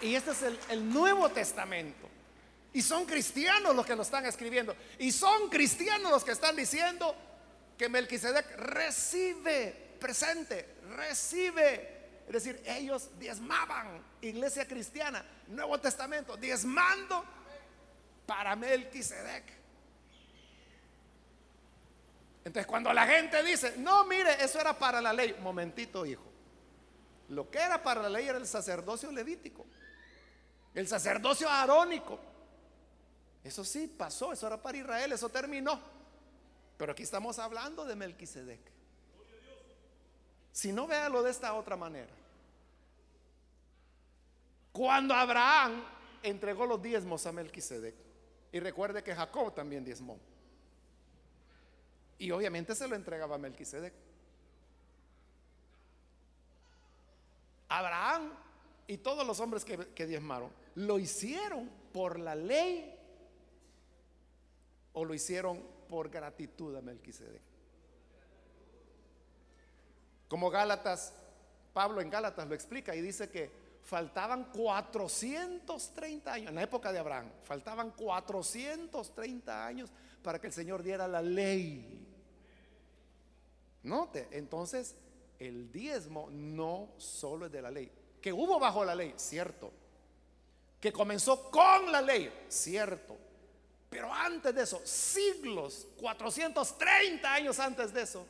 Y este es el, Nuevo Testamento. Y son cristianos los que lo están escribiendo. Y son cristianos los que están diciendo que Melquisedec recibe, presente, recibe. Es decir, ellos diezmaban, iglesia cristiana, Nuevo Testamento, diezmando para Melquisedec. Entonces, cuando la gente dice, no, mire, eso era para la ley, momentito, hijo. Lo que era para la ley era el sacerdocio levítico, el sacerdocio arónico. Eso sí pasó, eso era para Israel, eso terminó. Pero aquí estamos hablando de Melquisedec. Si no, véalo de esta otra manera. Cuando Abraham entregó los diezmos a Melquisedec, y recuerde que Jacob también diezmó, y obviamente se lo entregaba a Melquisedec. Abraham y todos los hombres que, diezmaron, ¿lo hicieron por la ley o lo hicieron por gratitud a Melquisedec? Como Gálatas, Pablo en Gálatas lo explica y dice que faltaban 430 años, en la época de Abraham, faltaban 430 años para que el Señor diera la ley. Note, entonces el diezmo no solo es de la ley, que hubo bajo la ley, cierto, que comenzó con la ley, cierto, pero antes de eso, siglos, 430 años antes de eso,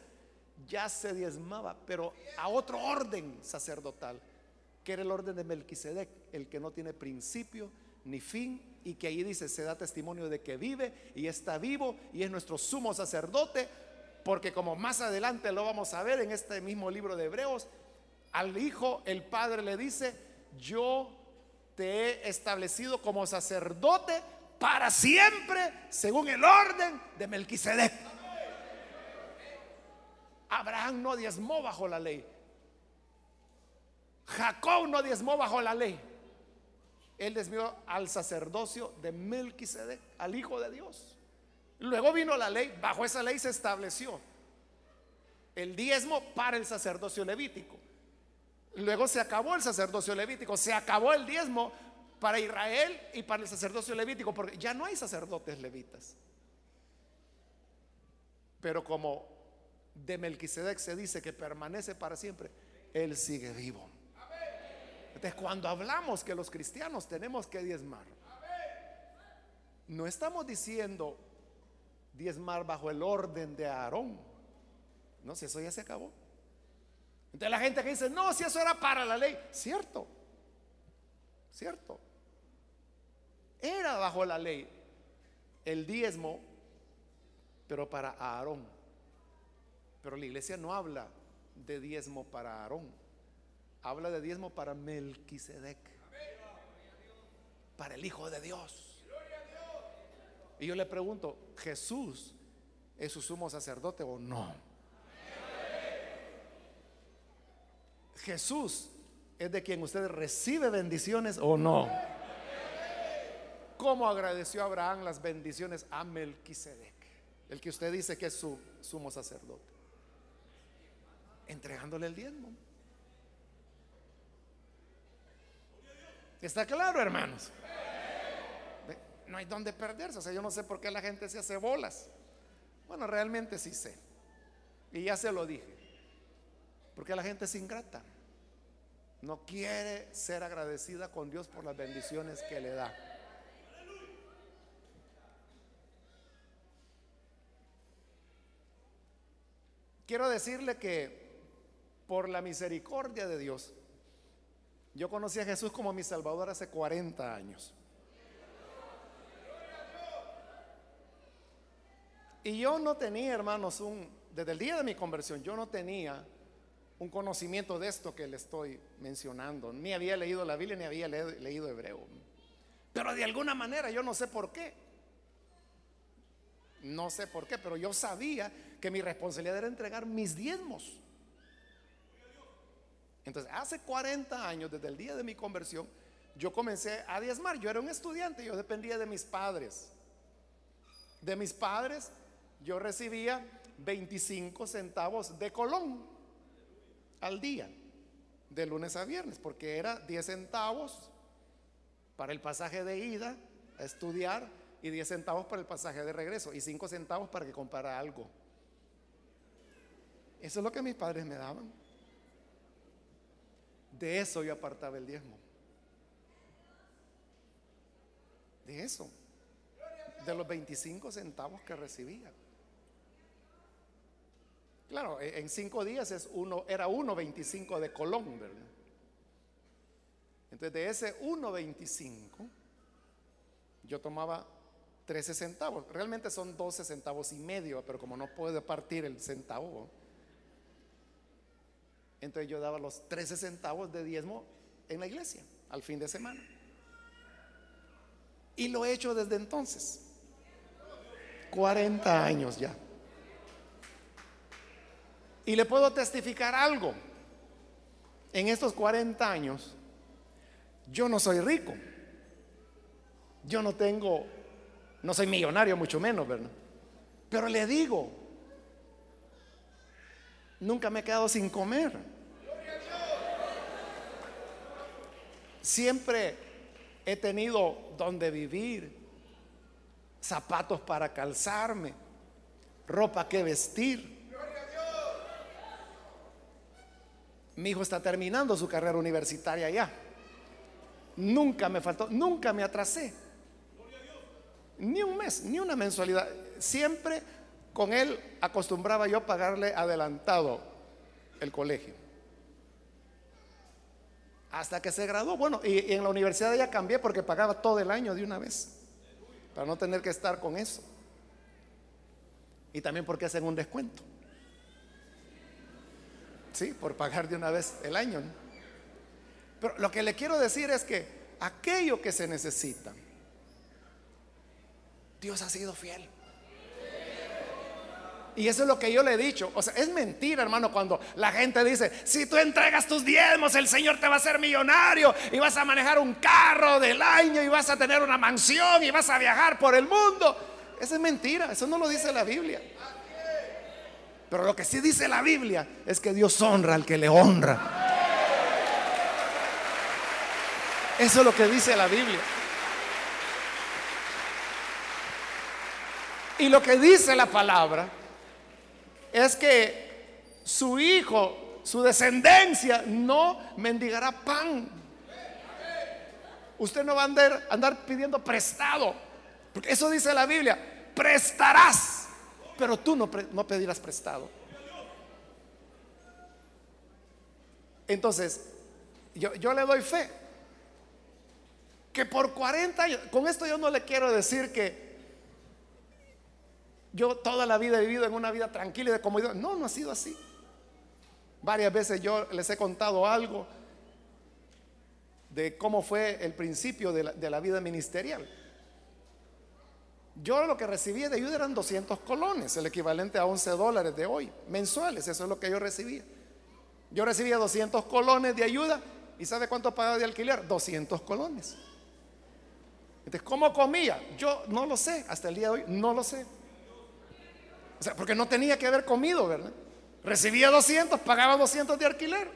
ya se diezmaba, pero a otro orden sacerdotal que era el orden de Melquisedec, el que no tiene principio ni fin y que ahí dice, se da testimonio de que vive y está vivo y es nuestro sumo sacerdote, porque como más adelante lo vamos a ver en este mismo libro de Hebreos, al Hijo el Padre le dice, yo te he establecido como sacerdote para siempre según el orden de Melquisedec. Abraham no diezmó bajo la ley. Jacob no diezmó bajo la ley. Él desvió al sacerdocio de Melquisedec, al Hijo de Dios. Luego vino la ley, bajo esa ley se estableció el diezmo para el sacerdocio levítico. Luego se acabó el sacerdocio levítico, se acabó el diezmo para Israel y para el sacerdocio levítico, porque ya no hay sacerdotes levitas. Pero como de Melquisedec se dice que permanece para siempre, él sigue vivo. Entonces, cuando hablamos que los cristianos tenemos que diezmar, no estamos diciendo diezmar bajo el orden de Aarón. No, si eso ya se acabó. Entonces la gente que dice, no, si eso era para la ley, cierto, cierto. Era bajo la ley el diezmo, pero para Aarón. Pero la iglesia no habla de diezmo para Aarón. Habla de diezmo para Melquisedec. Para el Hijo de Dios. Y yo le pregunto, ¿Jesús es su sumo sacerdote o no? Jesús es de quien usted recibe bendiciones o no. ¿Cómo agradeció Abraham las bendiciones a Melquisedec? El que usted dice que es su sumo sacerdote. Entregándole el diezmo. ¿Está claro, hermanos? No hay donde perderse. O sea, yo no sé por qué la gente se hace bolas. Bueno, realmente sí sé. Y ya se lo dije. Porque la gente es ingrata. No quiere ser agradecida con Dios por las bendiciones que le da. Quiero decirle que por la misericordia de Dios, yo conocí a Jesús como mi Salvador hace 40 años. Y yo no tenía, hermanos, un, desde el día de mi conversión, yo no tenía un conocimiento de esto que le estoy mencionando. Ni había leído la Biblia, ni había leído hebreo. Pero de alguna manera, yo no sé por qué. No sé por qué, pero yo sabía que mi responsabilidad era entregar mis diezmos. Entonces, hace 40 años, desde el día de mi conversión, yo comencé a diezmar. Yo era un estudiante, yo dependía de mis padres. De mis padres, yo recibía 25 centavos de colón al día, de lunes a viernes, porque era 10 centavos para el pasaje de ida a estudiar y 10 centavos para el pasaje de regreso y 5 centavos para que comprara algo. Eso es lo que mis padres me daban. De eso yo apartaba el diezmo. De eso. De los 25 centavos que recibía. Claro, e, en cinco días es uno, era 1.25 de Colón, ¿verdad? Entonces de ese 1.25 yo tomaba 13 centavos. Realmente son 12 centavos y medio, pero como no puedo partir el centavo, entonces yo daba los 13 centavos de diezmo en la iglesia al fin de semana. Y lo he hecho desde entonces. 40 años ya. Y le puedo testificar algo. En estos 40 años, yo no soy rico. Yo no tengo, no soy millonario, mucho menos, ¿verdad? Pero le digo, Nunca me he quedado sin comer. Siempre he tenido donde vivir, zapatos para calzarme, ropa que vestir. Mi hijo está terminando su carrera universitaria ya. Nunca me faltó, nunca me atrasé. Ni un mes, ni una mensualidad. Siempre con él acostumbraba yo pagarle adelantado el colegio. Hasta que se graduó. Bueno, y, en la universidad ya cambié porque pagaba todo el año de una vez. Para no tener que estar con eso. Y también porque hacen un descuento. Sí, por pagar de una vez el año. Pero lo que le quiero decir es que aquello que se necesita Dios ha sido fiel. Y eso es lo que yo le he dicho. O sea, es mentira, hermano, cuando la gente dice, si tú entregas tus diezmos, el Señor te va a hacer millonario y vas a manejar un carro del año y vas a tener una mansión y vas a viajar por el mundo. Eso es mentira, eso no lo dice la Biblia. Pero lo que sí dice la Biblia es que Dios honra al que le honra. Eso es lo que dice la Biblia. Y lo que dice la palabra es que su hijo, su descendencia, no mendigará pan. Usted no va a andar, andar pidiendo prestado. Porque eso dice la Biblia. Prestarás. Pero tú no, no pedirás prestado. Entonces, yo, yo le doy fe. Que por 40 años, con esto yo no le quiero decir que yo toda la vida he vivido en una vida tranquila y de comodidad. No, no ha sido así. Varias veces yo les he contado algo de cómo fue el principio de la, vida ministerial. Yo lo que recibía de ayuda eran 200 colones, el equivalente a 11 dólares de hoy, mensuales, eso es lo que yo recibía. Yo recibía 200 colones de ayuda y ¿sabe cuánto pagaba de alquiler? 200 colones. Entonces, ¿cómo comía? Yo no lo sé, hasta el día de hoy no lo sé. O sea, porque no tenía que haber comido, ¿verdad? Recibía 200, pagaba 200 de alquiler.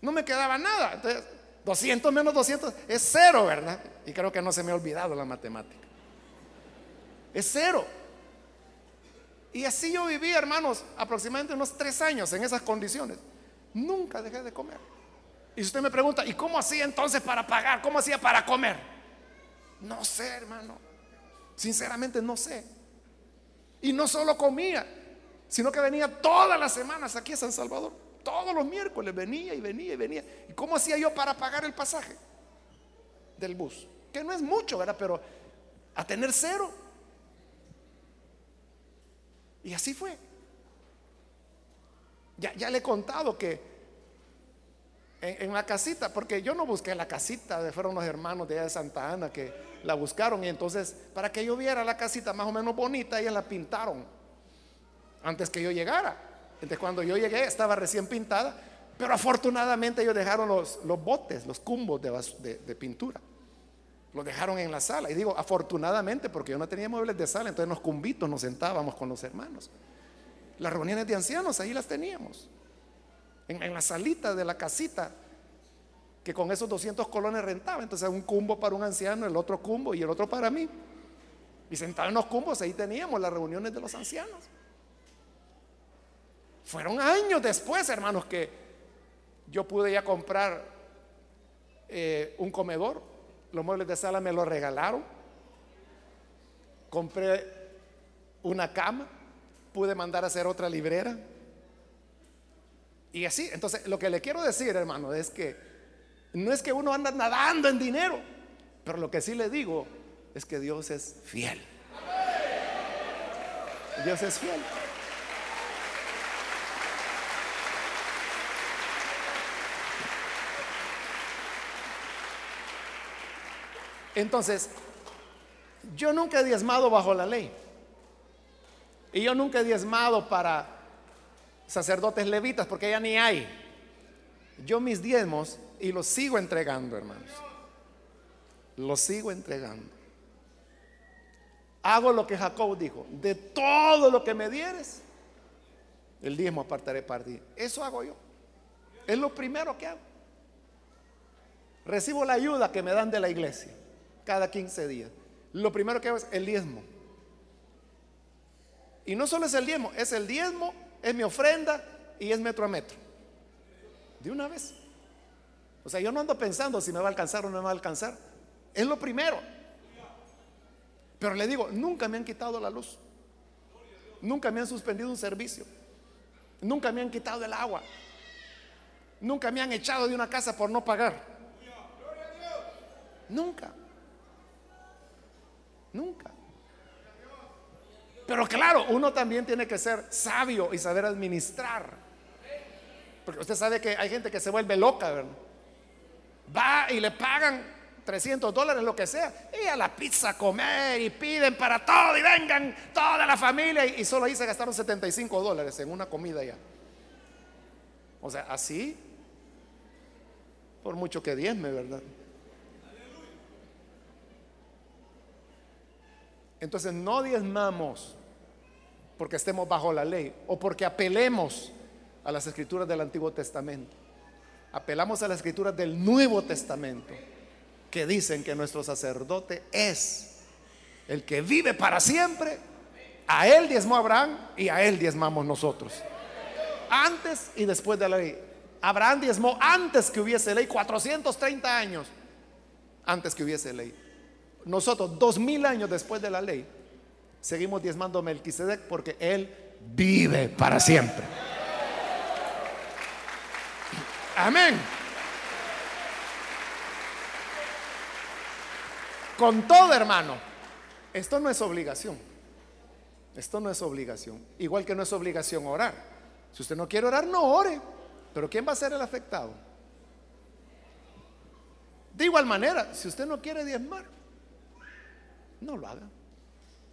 No me quedaba nada. Entonces, 200 menos 200 es cero, ¿verdad? Y creo que no se me ha olvidado la matemática. Es cero. Y así yo viví, hermanos, aproximadamente unos tres años en esas condiciones. Nunca dejé de comer. Y usted me pregunta, ¿y cómo hacía entonces para pagar? ¿Cómo hacía para comer? No sé, hermano. Sinceramente no sé. Y no solo comía, sino que venía todas las semanas aquí a San Salvador. Todos los miércoles venía y venía y venía. ¿Y cómo hacía yo para pagar el pasaje del bus? Que no es mucho, ¿verdad? Pero a tener cero. Y así fue. Ya, ya le he contado que en, la casita, porque yo no busqué la casita, fueron los hermanos de allá de Santa Ana que la buscaron y entonces para que yo viera la casita más o menos bonita, ellas la pintaron antes que yo llegara. Entonces cuando yo llegué estaba recién pintada, pero afortunadamente ellos dejaron los, botes, los cumbos de, pintura. Los dejaron en la sala. Y digo, afortunadamente, porque yo no tenía muebles de sala, entonces en los cumbitos nos sentábamos con los hermanos. Las reuniones de ancianos, ahí las teníamos. En, en la salita de la casita que con esos 200 colones rentaba. Entonces un cumbo para un anciano, el otro cumbo y el otro para mí. Y sentados en los cumbos, ahí teníamos las reuniones de los ancianos. Fueron años después, hermanos, que yo pude ya comprar eh, un comedor. Los muebles de sala me lo regalaron. Compré una cama. Pude mandar a hacer otra librera. Y así, entonces lo que le quiero decir, hermano, es que no es que uno anda nadando en dinero, pero lo que sí le digo es que Dios es fiel. Dios es fiel. Entonces, yo nunca he diezmado bajo la ley. Y yo nunca he diezmado para sacerdotes levitas, porque ya ni hay. Yo mis diezmos y lo sigo entregando, hermanos. Lo sigo entregando. Hago lo que Jacob dijo, de todo lo que me dieres, el diezmo apartaré para ti. Eso hago yo. Es lo primero que hago. Recibo la ayuda que me dan de la iglesia cada 15 días. Lo primero que hago es el diezmo. Y no solo es el diezmo, es el diezmo, es mi ofrenda y es metro a metro. De una vez. O sea, yo no ando pensando si me va a alcanzar o no me va a alcanzar. Es lo primero. Pero le digo, nunca me han quitado la luz. Nunca me han suspendido un servicio. Nunca me han quitado el agua. Nunca me han echado de una casa por no pagar. Nunca. Nunca. Pero claro, uno también tiene que ser sabio y saber administrar. Porque usted sabe que hay gente que se vuelve loca, ¿verdad? va y le pagan 300 dólares, lo que sea, y a la pizza comer y piden para todo y vengan toda la familia y, solo ahí se gastaron 75 dólares en una comida ya. O sea, así, por mucho que diezme, ¿verdad? Entonces no diezmamos porque estemos bajo la ley o porque apelemos a las escrituras del Antiguo Testamento. Apelamos a las escrituras del Nuevo Testamento que dicen que nuestro sacerdote es el que vive para siempre. A él diezmó Abraham y a él diezmamos nosotros. Antes y después de la ley. Abraham diezmó antes que hubiese ley, 430 años antes que hubiese ley. Nosotros, dos mil años después de la ley, seguimos diezmando a Melquisedec porque él vive para siempre. Amén. Con todo, hermano, esto no es obligación. Esto no es obligación. Igual que no es obligación orar. Si usted no quiere orar, no ore. Pero ¿quién va a ser el afectado? De igual manera, si usted no quiere diezmar, no lo haga.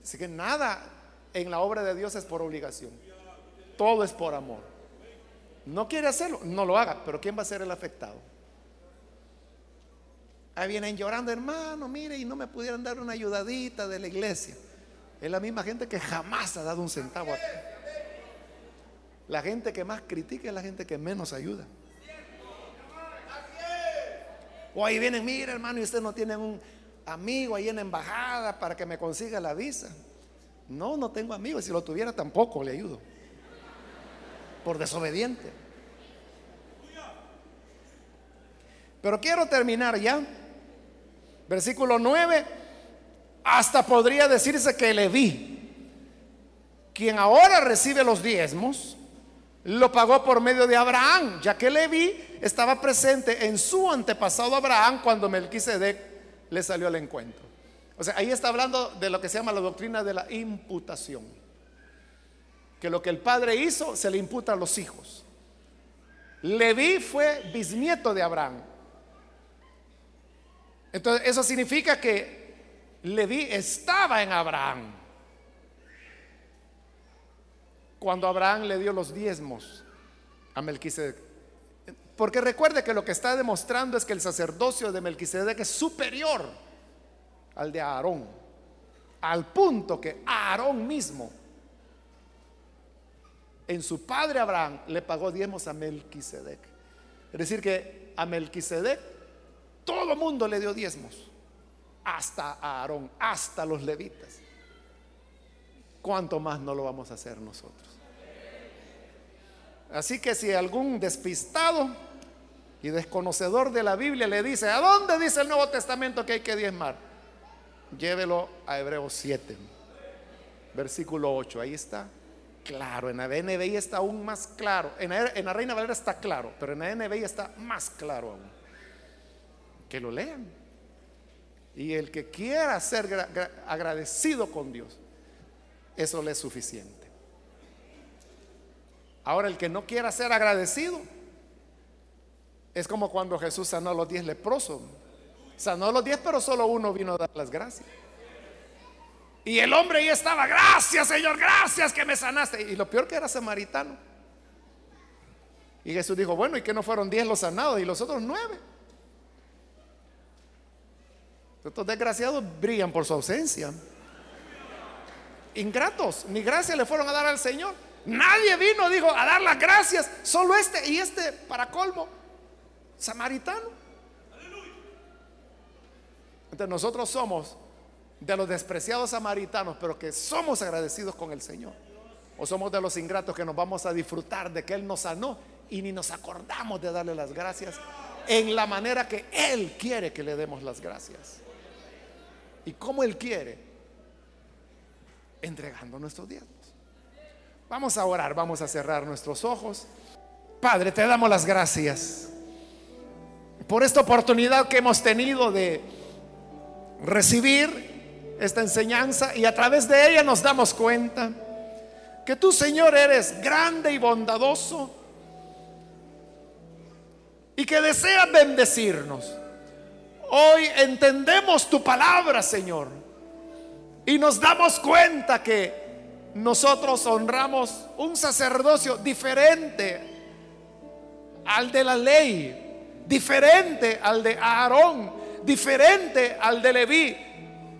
Así que nada en la obra de Dios es por obligación. Todo es por amor. No quiere hacerlo, no lo haga. Pero ¿quién va a ser el afectado? Ahí vienen llorando, hermano, mire, y no me pudieran dar una ayudadita de la iglesia. Es la misma gente que jamás ha dado un centavo a La gente que más critica es la gente que menos ayuda. O ahí vienen, mire hermano, y usted no tiene un amigo ahí en la embajada para que me consiga la visa. No, no tengo amigos. Si lo tuviera tampoco le ayudo. Por desobediente. Pero quiero terminar ya Versículo 9, hasta podría decirse que Leví, quien ahora recibe los diezmos, lo pagó por medio de Abraham, ya que Leví estaba presente en su antepasado Abraham cuando Melquisedec le salió al encuentro. O sea, ahí está hablando de lo que se llama la doctrina de la imputación. Que lo que el padre hizo se le imputa a los hijos. Leví fue bisnieto de Abraham. Entonces, eso significa que Leví estaba en Abraham. Cuando Abraham le dio los diezmos a Melquisedec. Porque recuerde que lo que está demostrando es que el sacerdocio de Melquisedec es superior al de Aarón. Al punto que Aarón mismo, en su padre Abraham, le pagó diezmos a Melquisedec. Es decir, que a Melquisedec todo mundo le dio diezmos, hasta Aarón, hasta los levitas. ¿Cuánto más no lo vamos a hacer nosotros? Así que si algún despistado y desconocedor de la Biblia le dice, ¿a dónde dice el Nuevo Testamento que hay que diezmar? Llévelo a Hebreos 7, versículo 8, ahí está claro, en la NBI está aún más claro, en la, en la Reina Valera está claro, pero en la NBI está más claro aún que lo lean. Y el que quiera ser agradecido con Dios, eso le es suficiente. Ahora, el que no quiera ser agradecido, es como cuando Jesús sanó a los diez leprosos. Sanó a los diez, pero solo uno vino a dar las gracias. Y el hombre ahí estaba, gracias Señor, gracias que me sanaste. Y lo peor que era samaritano. Y Jesús dijo, bueno, ¿y que no fueron diez los sanados y los otros nueve? Estos desgraciados brillan por su ausencia. Ingratos, ni gracias le fueron a dar al Señor. Nadie vino, dijo, a dar las gracias. Solo este y este, para colmo, samaritano. Entonces nosotros somos de los despreciados samaritanos, pero que somos agradecidos con el Señor. O somos de los ingratos que nos vamos a disfrutar de que Él nos sanó y ni nos acordamos de darle las gracias en la manera que Él quiere que le demos las gracias y como Él quiere, entregando nuestros diezmos. Vamos a orar, vamos a cerrar nuestros ojos. Padre, te damos las gracias por esta oportunidad que hemos tenido de recibir esta enseñanza y a través de ella nos damos cuenta que tú, Señor, eres grande y bondadoso y que deseas bendecirnos. Hoy entendemos tu palabra, Señor. Y nos damos cuenta que nosotros honramos un sacerdocio diferente al de la ley, diferente al de Aarón, diferente al de Leví,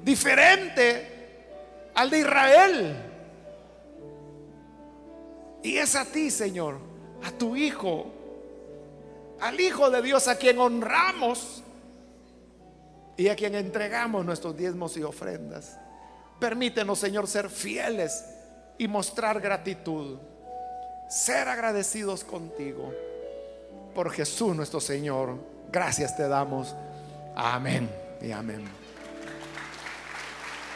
diferente al de Israel. Y es a ti, Señor, a tu Hijo, al Hijo de Dios, a quien honramos y a quien entregamos nuestros diezmos y ofrendas. Permítenos, Señor, ser fieles y mostrar gratitud, ser agradecidos contigo. Por Jesús nuestro Señor, gracias te damos. Amén y amén.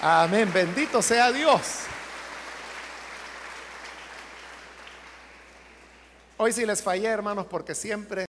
Amén, bendito sea Dios. Hoy sí les fallé, hermanos, porque siempre